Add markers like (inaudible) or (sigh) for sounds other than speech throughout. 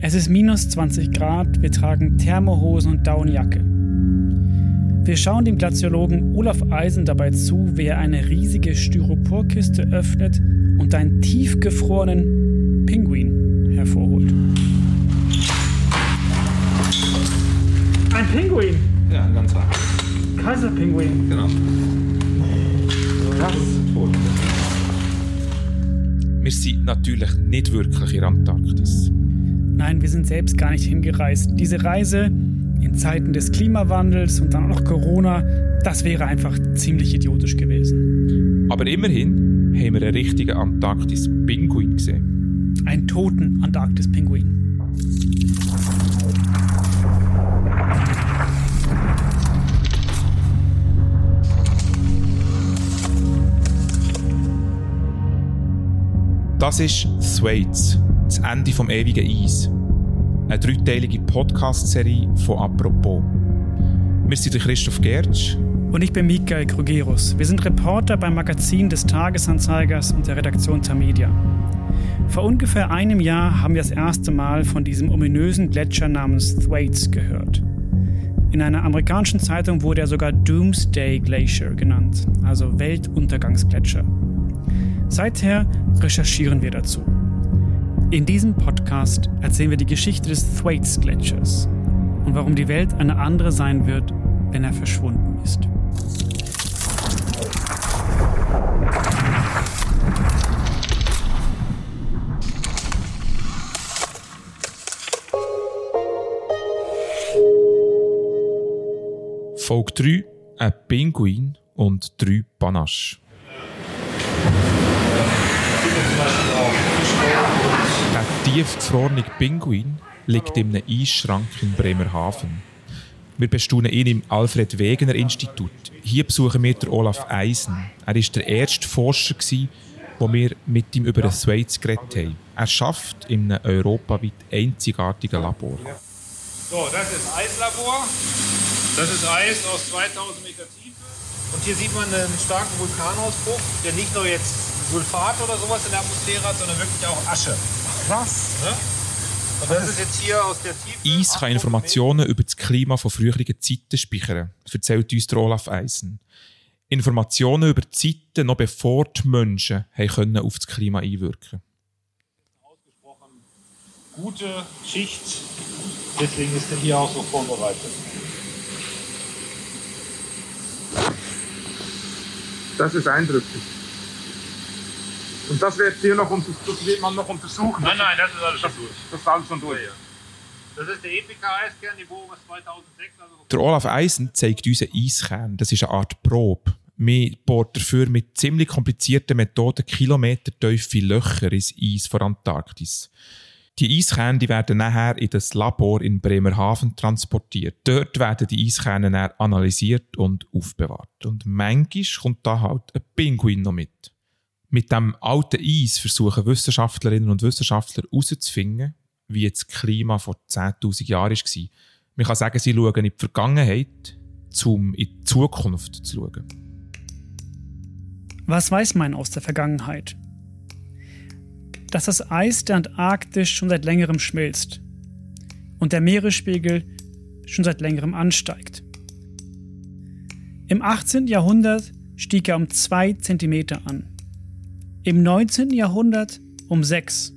Es ist minus 20 Grad, wir tragen Thermohosen und Daunenjacke. Wir schauen dem Glaziologen Olaf Eisen dabei zu, wie er eine riesige Styroporkiste öffnet und einen tiefgefrorenen Pinguin hervorholt. Ein Pinguin! Ja, ein ganzer. Kaiserpinguin. Genau. Krass. Wir sind natürlich nicht wirklich in der Antarktis. Nein, wir sind selbst gar nicht hingereist. Diese Reise in Zeiten des Klimawandels und dann auch noch Corona, das wäre einfach ziemlich idiotisch gewesen. Aber immerhin haben wir einen richtigen Antarktis-Pinguin gesehen. Einen toten Antarktis-Pinguin. Das ist Thwaites, das Ende vom ewigen Eis. Eine dreiteilige Podcast-Serie von Apropos. Wir sind Christoph Gertsch. Und ich bin Michael Krugerus. Wir sind Reporter beim Magazin des Tagesanzeigers und der Redaktion Tamedia. Vor ungefähr einem Jahr haben wir das erste Mal von diesem ominösen Gletscher namens Thwaites gehört. In einer amerikanischen Zeitung wurde er sogar Doomsday Glacier genannt, also Weltuntergangsgletscher. Seither recherchieren wir dazu. In diesem Podcast erzählen wir die Geschichte des Thwaites Gletschers und warum die Welt eine andere sein wird, wenn er verschwunden ist. Folge 3: Ein Pinguin und drei Panache. Tiefgefrorene Pinguin liegt in einem Eisschrank in Bremerhaven. Wir bestaunen ihn im Alfred Wegener Institut. Hier besuchen wir den Olaf Eisen. Er war der erste Forscher, wo wir mit ihm über den Thwaites geredet haben. Er schafft in einem europaweit einzigartigen Labor. So, das ist Eislabor. Das ist Eis aus 2000 Meter Tiefe. Und hier sieht man einen starken Vulkanausbruch, der nicht nur jetzt Sulfat oder sowas in der Atmosphäre hat, sondern wirklich auch Asche. Krass. Und das ist jetzt hier aus der Tiefe. Eis kann Informationen über das Klima von früheren Zeiten speichern, erzählt uns der Olaf Eisen. Informationen über die Zeiten, noch bevor die Menschen haben können auf das Klima einwirken Ausgesprochen gute Schicht. Deswegen ist er hier auch so vorbereitet. Das ist eindrücklich. Und das wird hier noch das wird man noch untersuchen. Nein, nein, das ist alles schon durch. Das ist alles schon durch. Das ist der Bohrung ist 2006. Also Der Olaf Eisen zeigt uns einen Eiskern. Das ist eine Art Probe. Man bohrt dafür mit ziemlich komplizierten Methoden kilometertiefe Löcher ins Eis von Antarktis. Die Eiskerne die werden nachher in das Labor in Bremerhaven transportiert. Dort werden die Eiskerne analysiert und aufbewahrt. Und manchmal kommt da halt ein Pinguin noch mit. Mit dem alten Eis versuchen Wissenschaftlerinnen und Wissenschaftler herauszufinden, wie das Klima vor 10.000 Jahren war. Man kann sagen, sie schauen in die Vergangenheit, um in die Zukunft zu schauen. Was weiß man aus der Vergangenheit? Dass das Eis der Antarktis schon seit längerem schmilzt und der Meeresspiegel schon seit längerem ansteigt. Im 18. Jahrhundert stieg er um 2 cm an. Im 19. Jahrhundert um 6.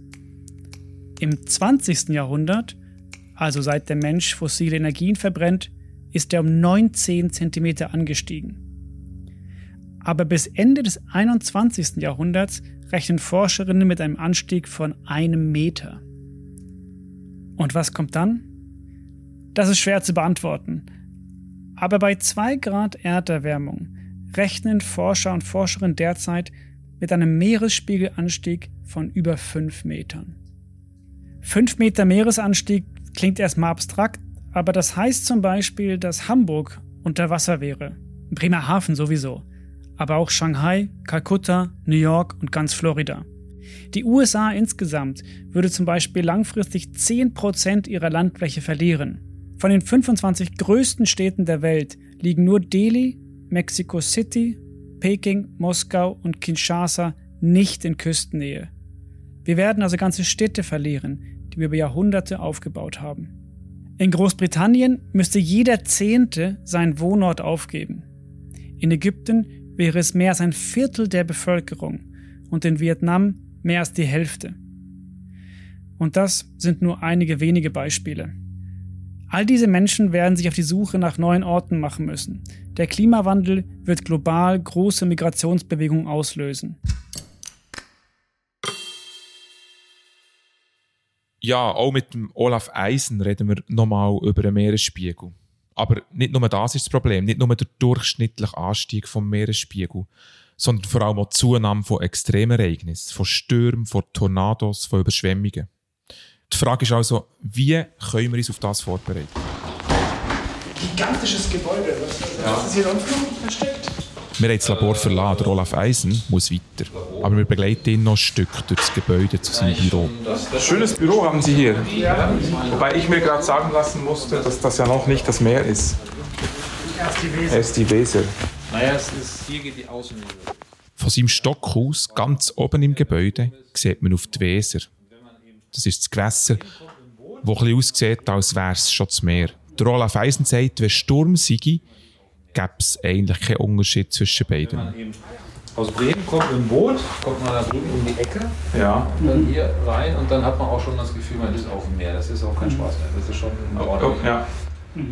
Im 20. Jahrhundert, also seit der Mensch fossile Energien verbrennt, ist er um 19 cm angestiegen. Aber bis Ende des 21. Jahrhunderts rechnen Forscherinnen mit einem Anstieg von einem Meter. Und was kommt dann? Das ist schwer zu beantworten. Aber bei 2 Grad Erderwärmung rechnen Forscher und Forscherinnen derzeit mit einem Meeresspiegelanstieg von über 5 Metern. 5 Meter Meeresanstieg klingt erstmal abstrakt, aber das heißt zum Beispiel, dass Hamburg unter Wasser wäre. Bremerhaven sowieso. Aber auch Shanghai, Kalkutta, New York und ganz Florida. Die USA insgesamt würde zum Beispiel langfristig 10% ihrer Landfläche verlieren. Von den 25 größten Städten der Welt liegen nur Delhi, Mexico City, Peking, Moskau und Kinshasa nicht in Küstennähe. Wir werden also ganze Städte verlieren, die wir über Jahrhunderte aufgebaut haben. In Großbritannien müsste jeder Zehnte seinen Wohnort aufgeben. In Ägypten wäre es mehr als ein Viertel der Bevölkerung und in Vietnam mehr als die Hälfte. Und das sind nur einige wenige Beispiele. All diese Menschen werden sich auf die Suche nach neuen Orten machen müssen. Der Klimawandel wird global große Migrationsbewegungen auslösen. Ja, auch mit dem Olaf Eisen reden wir nochmal über den Meeresspiegel. Aber nicht nur das ist das Problem, nicht nur der durchschnittliche Anstieg vom Meeresspiegel, sondern vor allem auch die Zunahme von Extremereignissen, von Stürmen, von Tornados, von Überschwemmungen. Die Frage ist also, wie können wir uns auf das vorbereiten? Gigantisches Gebäude, was, was ist hier unten versteckt? Wir haben das Labor verlassen. Olaf Eisen muss weiter. Aber wir begleiten ihn noch ein Stück durch das Gebäude zu seinem Büro. Schönes Büro haben Sie hier. Wobei ich mir gerade sagen lassen musste, dass das ja noch nicht das Meer ist. Es ist die Weser. Naja, es ist, hier geht die Außenlinie. Von seinem Stockhaus, ganz oben im Gebäude, sieht man auf die Weser. Das ist das Gewässer, das ein bisschen aussieht, als wäre es schon das Meer. Der Olaf Eisen sagt, wenn Sturm sei, gäbe es eigentlich keinen Unterschied zwischen beiden. Aus Bremen kommt ein Boot, kommt man da drüben um die Ecke, Ja. und dann hier rein und dann hat man auch schon das Gefühl, man ist auf dem Meer. Das ist auch kein Spaß mehr. Das ist schon ordentlich. ja.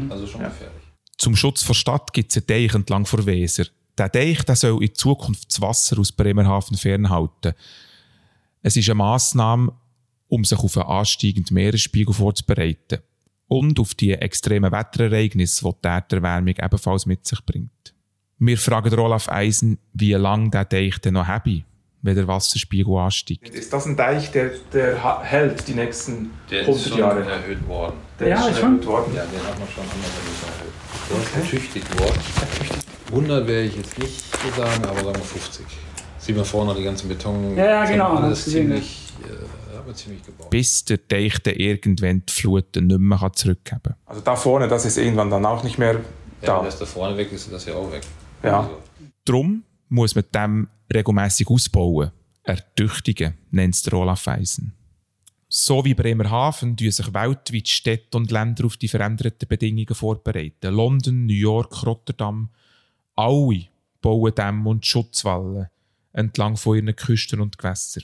Also schon gefährlich. Zum Schutz der Stadt gibt es einen Deich entlang der Weser. Der Deich der soll in Zukunft das Wasser aus Bremerhaven fernhalten. Es ist eine Massnahme, um sich auf einen ansteigenden Meeresspiegel vorzubereiten. Und auf die extremen Wetterereignisse, die die Erderwärmung ebenfalls mit sich bringt. Wir fragen Olaf Eisen, wie lange der Deich denn noch habe, wenn der Wasserspiegel ansteigt. Ist das ein Deich, der, der hält die nächsten 100 Jahre? erhöht worden. Der Ja, ist ist schon schon. erhöht worden. Ja, den hat man schon anderthalb erhöht. Der ist ertüchtigt worden. 100 werde ich jetzt nicht so sagen, aber sagen wir 50. Sieht man vorne die ganzen Beton. Ja, ja, schon genau, Alles ziemlich, äh, hat man ziemlich gebaut. Bis der Deich dann irgendwann die Fluten nicht mehr zurückgeben kann. Also da vorne, das ist irgendwann dann auch nicht mehr Ja, da. wenn das da vorne weg ist, ist das ja auch weg. Ja. Also, Darum muss man dem regelmäßig ausbauen. Ertüchtigen, nennt es der Olaf Eisen. So wie Bremerhaven tun sich weltweit Städte und Länder auf die veränderten Bedingungen vorbereiten. London, New York, Rotterdam. Alle bauen Dämme und Schutzwallen entlang von ihren Küsten und Gewässern.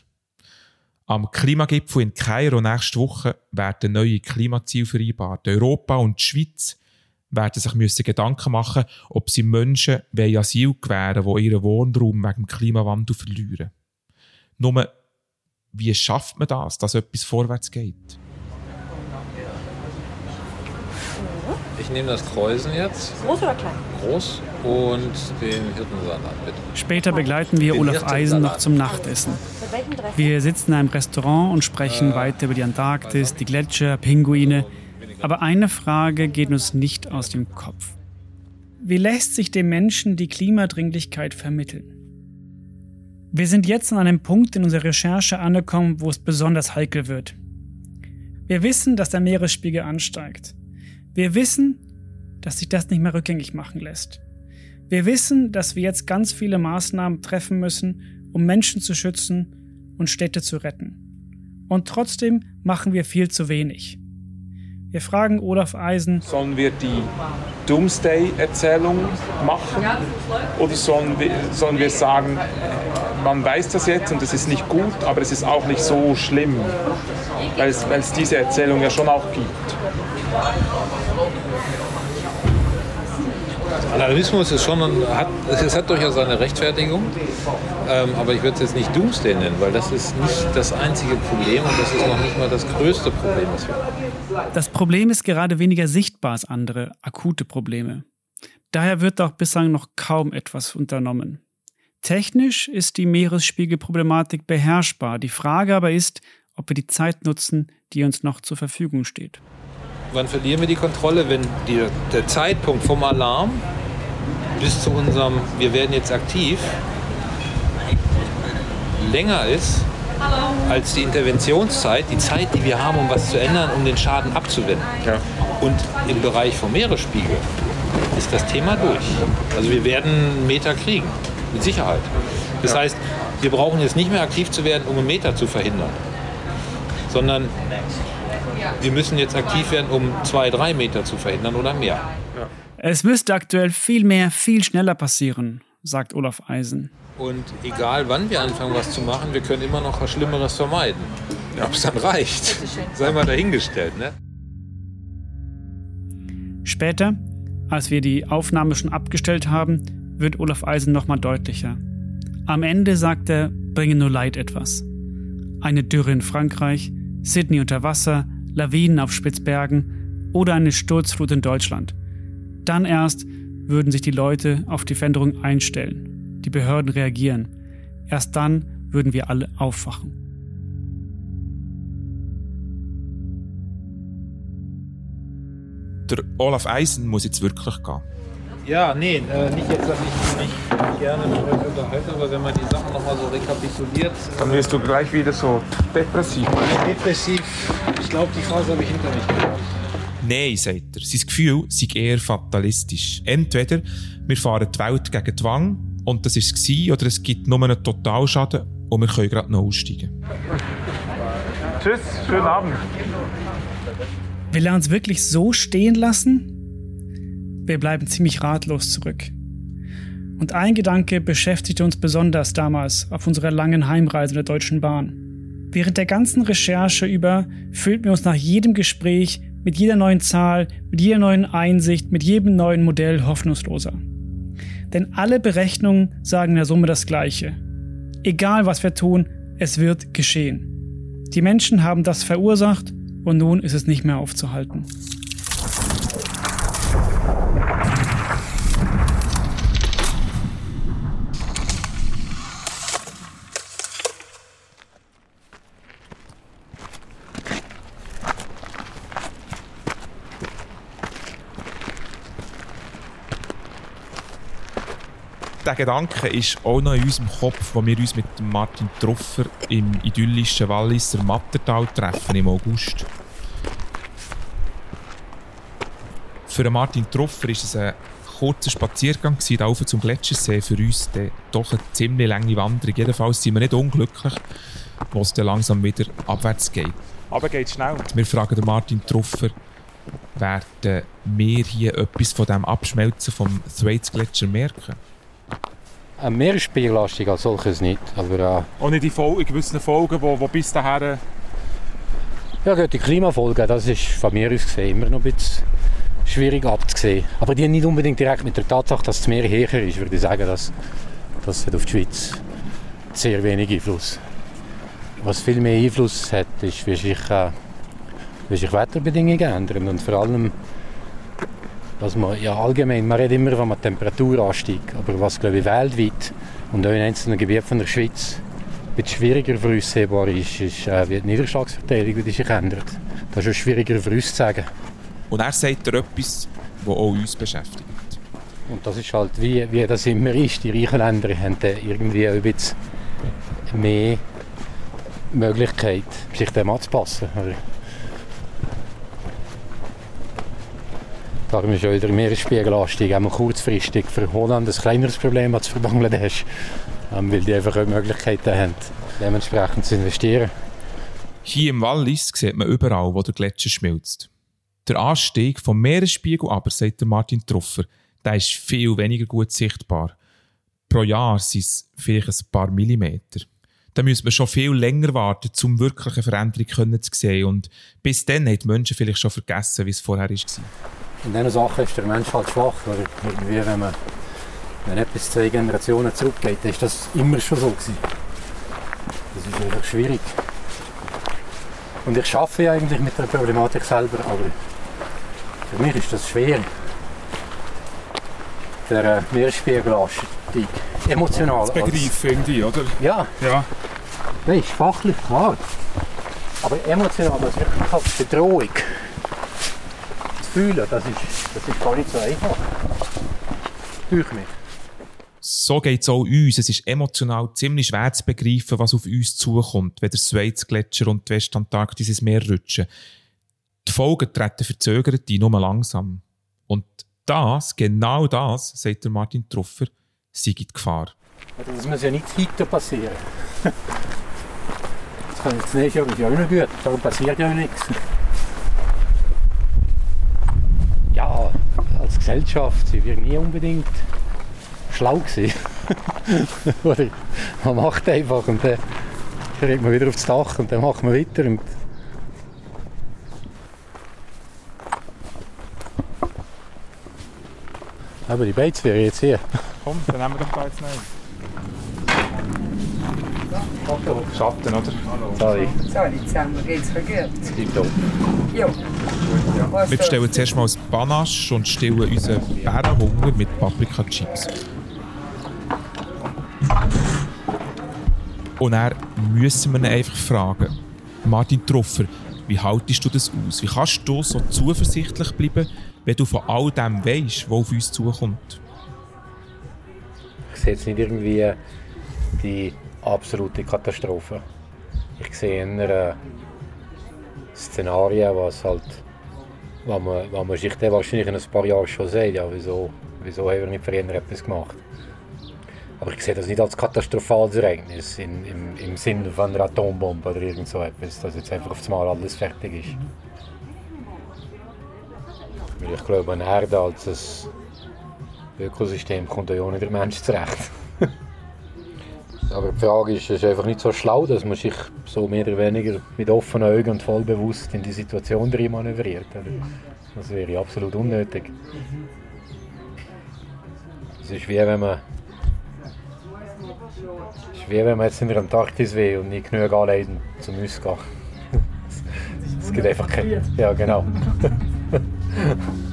Am Klimagipfel in Kairo nächste Woche werden neue Klimaziele vereinbart. Europa und die Schweiz werden sich müssen Gedanken machen, ob sie Menschen wollen Asyl gewähren die ihren Wohnraum wegen dem Klimawandel verlieren. Nur, wie schafft man das, dass etwas vorwärts geht? Ich nehme das Kreuzen jetzt, Groß oder klein? groß, und den Hirtensalat bitte. Später begleiten wir Den Olaf. Eisen noch zum Nachtessen. Wir sitzen in einem Restaurant und sprechen weiter über die Antarktis, die Gletscher, Pinguine. Aber eine Frage geht uns nicht aus dem Kopf. Wie lässt sich dem Menschen die Klimadringlichkeit vermitteln? Wir sind jetzt an einem Punkt in unserer Recherche angekommen, wo es besonders heikel wird. Wir wissen, dass der Meeresspiegel ansteigt. Wir wissen, dass sich das nicht mehr rückgängig machen lässt. Wir wissen, dass wir jetzt ganz viele Maßnahmen treffen müssen, um Menschen zu schützen und Städte zu retten. Und trotzdem machen wir viel zu wenig. Wir fragen Olaf Eisen, Sollen wir die Doomsday-Erzählung machen? Oder sollen wir, sollen wir sagen, man weiß das jetzt und es ist nicht gut, aber es ist auch nicht so schlimm? Weil es, weil es diese Erzählung ja schon auch gibt. Alarmismus ist schon, hat, es hat durchaus seine Rechtfertigung, ähm, aber ich würde es jetzt nicht Doomsday nennen, weil das ist nicht das einzige Problem und das ist noch nicht mal das größte Problem, was wir haben. das Problem ist gerade weniger sichtbar als andere akute Probleme. Daher wird auch bislang noch kaum etwas unternommen. Technisch ist die Meeresspiegelproblematik beherrschbar. Die Frage aber ist, ob wir die Zeit nutzen, die uns noch zur Verfügung steht. Wann verlieren wir die Kontrolle, wenn die, der Zeitpunkt vom Alarm bis zu unserem, wir werden jetzt aktiv, länger ist als die Interventionszeit, die Zeit, die wir haben, um was zu ändern, um den Schaden abzuwenden. Ja. Und im Bereich vom Meeresspiegel ist das Thema durch. Also wir werden einen Meter kriegen, mit Sicherheit. Das heißt, wir brauchen jetzt nicht mehr aktiv zu werden, um einen Meter zu verhindern, sondern wir müssen jetzt aktiv werden, um zwei, drei Meter zu verhindern oder mehr. Es müsste aktuell viel mehr, viel schneller passieren, sagt Olaf Eisen. Und egal wann wir anfangen, was zu machen, wir können immer noch was Schlimmeres vermeiden. Ob es dann reicht, sei mal dahingestellt. Ne? Später, als wir die Aufnahme schon abgestellt haben, wird Olaf Eisen nochmal deutlicher. Am Ende sagt er, bringe nur Leid etwas. Eine Dürre in Frankreich, Sydney unter Wasser, Lawinen auf Spitzbergen oder eine Sturzflut in Deutschland. Dann erst würden sich die Leute auf die Veränderung einstellen, die Behörden reagieren. Erst dann würden wir alle aufwachen. Der Olaf Eisen muss jetzt wirklich gehen. Ja, nee, äh, nicht jetzt, dass ich mich gerne mit euch unterhalte, aber wenn man die Sachen nochmal so rekapituliert. Dann wirst du gleich wieder so depressiv. Depressiv. Ich glaube, die Phase habe ich hinter mich gebracht. Nein, sagt er. Sein Gefühl sei eher fatalistisch. Entweder wir fahren die Welt gegen die Wand und das ist es, oder es gibt nur einen Totalschaden und wir können gerade noch aussteigen. Tschüss, schönen Abend. Will er uns wirklich so stehen lassen? Wir bleiben ziemlich ratlos zurück. Und ein Gedanke beschäftigte uns besonders damals auf unserer langen Heimreise mit der Deutschen Bahn. Während der ganzen Recherche über fühlten wir uns nach jedem Gespräch, mit jeder neuen Zahl, mit jeder neuen Einsicht, mit jedem neuen Modell hoffnungsloser. Denn alle Berechnungen sagen in der Summe das Gleiche. Egal was wir tun, es wird geschehen. Die Menschen haben das verursacht und nun ist es nicht mehr aufzuhalten. Der Gedanke ist auch noch in unserem Kopf, wo wir uns mit Martin Truffer im idyllischen Walliser Mattertal treffen im August. Für Martin Truffer ist es ein kurzer Spaziergang gewesen, zum Gletschersee. Für uns doch eine ziemlich lange Wanderung. Jedenfalls sind wir nicht unglücklich, wo es dann langsam wieder abwärts geht. Aber geht schnell. Wir fragen Martin Truffer, werden wir hier etwas von dem Abschmelzen vom Thwaites Gletscher merken? Ein Meeresspiegelanstieg als solches nicht. Aber, äh, Ohne die Folgen, gewissen Folgen, die, die bis dahin... Ja die Klimafolgen, das ist von mir aus gesehen immer noch ein bisschen schwierig abzusehen. Aber die haben nicht unbedingt direkt mit der Tatsache, dass das Meer höher ist, würde ich sagen, dass das hat auf die Schweiz sehr wenig Einfluss. Was viel mehr Einfluss hat, ist, wie sich, äh, wie sich Wetterbedingungen ändern und vor allem was man ja allgemein, man redet immer von einem Temperaturanstieg, aber was glaube ich weltweit und auch in einzelnen Gebieten von der Schweiz bisschen schwieriger voraussehbar ist, ist äh, wie die Niederschlagsverteilung die sich ändert. Das ist schon schwieriger für uns zu sagen. Und er sagt er etwas, das auch uns beschäftigt. Und das ist halt, wie, wie das immer ist. Die reichen Länder haben irgendwie ein bisschen mehr Möglichkeit, sich dem anzupassen. Darum ist auch der Meeresspiegelanstieg einmal kurzfristig für Holland ein kleineres Problem als für Bangladesch, ähm, weil die einfach auch Möglichkeiten haben, dementsprechend zu investieren. Hier im Wallis sieht man überall, wo der Gletscher schmilzt. Der Anstieg vom Meeresspiegel aber, sagt Martin Truffer, der ist viel weniger gut sichtbar. Pro Jahr sind es vielleicht ein paar Millimeter. Da müssen wir schon viel länger warten, um wirklich eine Veränderung zu sehen. Und bis dann haben die Menschen vielleicht schon vergessen, wie es vorher war. In diesen Sachen ist der Mensch halt schwach. Oder irgendwie, wenn man wenn etwas zwei Generationen zurückgeht, ist das immer schon so gewesen. Das ist einfach schwierig. Und ich arbeite ja eigentlich mit der Problematik selber, aber für mich ist das schwer. Der äh, Meeresspiegelanstieg. Emotional. Das begreifen irgendwie, oder? Ja. ja. Nein, ist fachlich klar. Aber emotional, das wirklich als Bedrohung fühlen, das ist, das ist gar nicht so einfach. Durch mich. So geht es auch uns. Es ist emotional ziemlich schwer zu begreifen, was auf uns zukommt, wenn der Schweizgletscher und die Westantarktis ins Meer rutschen. Die Folgen treten verzögert ein, nur langsam. Und das, genau das, sagt der Martin Truffer, sei die Gefahr. Das muss ja nicht heute passieren. (laughs) Das nächste Jahr ist ja auch noch gut. Darum passiert ja nichts. Ja, als Gesellschaft sind wir nie unbedingt schlau gewesen. (laughs) Oder man macht einfach und dann kriegt man wieder aufs Dach und dann macht man weiter. Und Aber die Bates wäre jetzt hier. Komm, dann nehmen wir doch da jetzt Schatten, oder? Sorry. Sorry, zusammen geht's verkehrt. Tipptopp. Jo. Wir bestellen zuerst mal ein Panache und stillen unseren Bärenhunger mit Paprika-Chips. Und dann müssen wir ihn einfach fragen. Martin Truffer, wie haltest du das aus? Wie kannst du so zuversichtlich bleiben, wenn du von all dem weißt, was auf uns zukommt? Ich sehe jetzt nicht irgendwie die absolute Katastrophe. Ich sehe eher äh, Szenarien, was halt, was man, was man sich dann wahrscheinlich in ein paar Jahren schon sagt, ja, wieso, wieso haben wir nicht früher etwas gemacht. Aber ich sehe das nicht als katastrophales Ereignis in, im, im Sinne von einer Atombombe oder irgend so etwas, dass jetzt einfach auf einmal alles fertig ist. Weil ich glaube, eine Erde als ein Ökosystem kommt ja auch nicht der Mensch zurecht. Aber die Frage ist, es ist einfach nicht so schlau, dass man sich so mehr oder weniger mit offenen Augen und voll bewusst in die Situation drin manövriert. Das wäre absolut unnötig. Es ist wie wenn man es ist wie wenn man jetzt in der Antarktis wäre und nicht genug anleiten zum Ausgehen. (laughs) Es gibt einfach keine... Ja, genau. (laughs)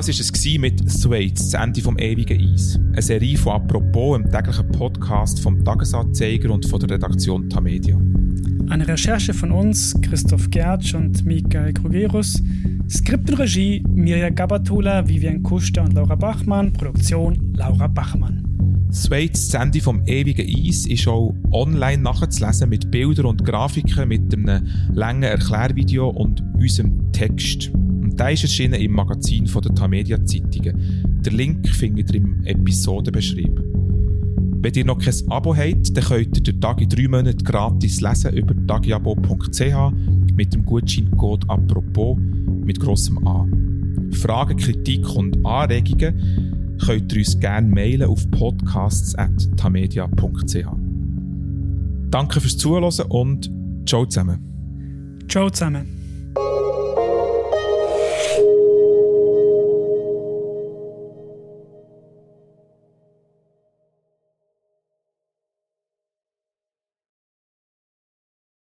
Das war es mit Thwaites, das Ende vom ewigen Eis. Eine Serie von «Apropos», einem täglichen Podcast vom «Tagesanzeiger» und von der Redaktion Tamedia. Eine Recherche von uns, Christoph Gertsch und Michael Krugerus. Skript und Regie Mirja Gabatola, Vivian Kuster und Laura Bachmann. Produktion Laura Bachmann. Das Ende vom ewigen Eis, ist auch online nachzulesen mit Bildern und Grafiken, mit einem langen Erklärvideo und unserem Text. Der ist erschienen im Magazin von der Tamedia Zeitungen. Der Link findet ihr im Episodenbeschrieb. Wenn ihr noch kein Abo habt, dann könnt ihr den Tag in drei Monaten gratis lesen über tagiabo.ch mit dem Gutscheincode «Apropos» mit grossem A. Fragen, Kritik und Anregungen könnt ihr uns gerne mailen auf podcasts.tamedia.ch. Danke fürs Zuhören und ciao zusammen. Ciao zusammen.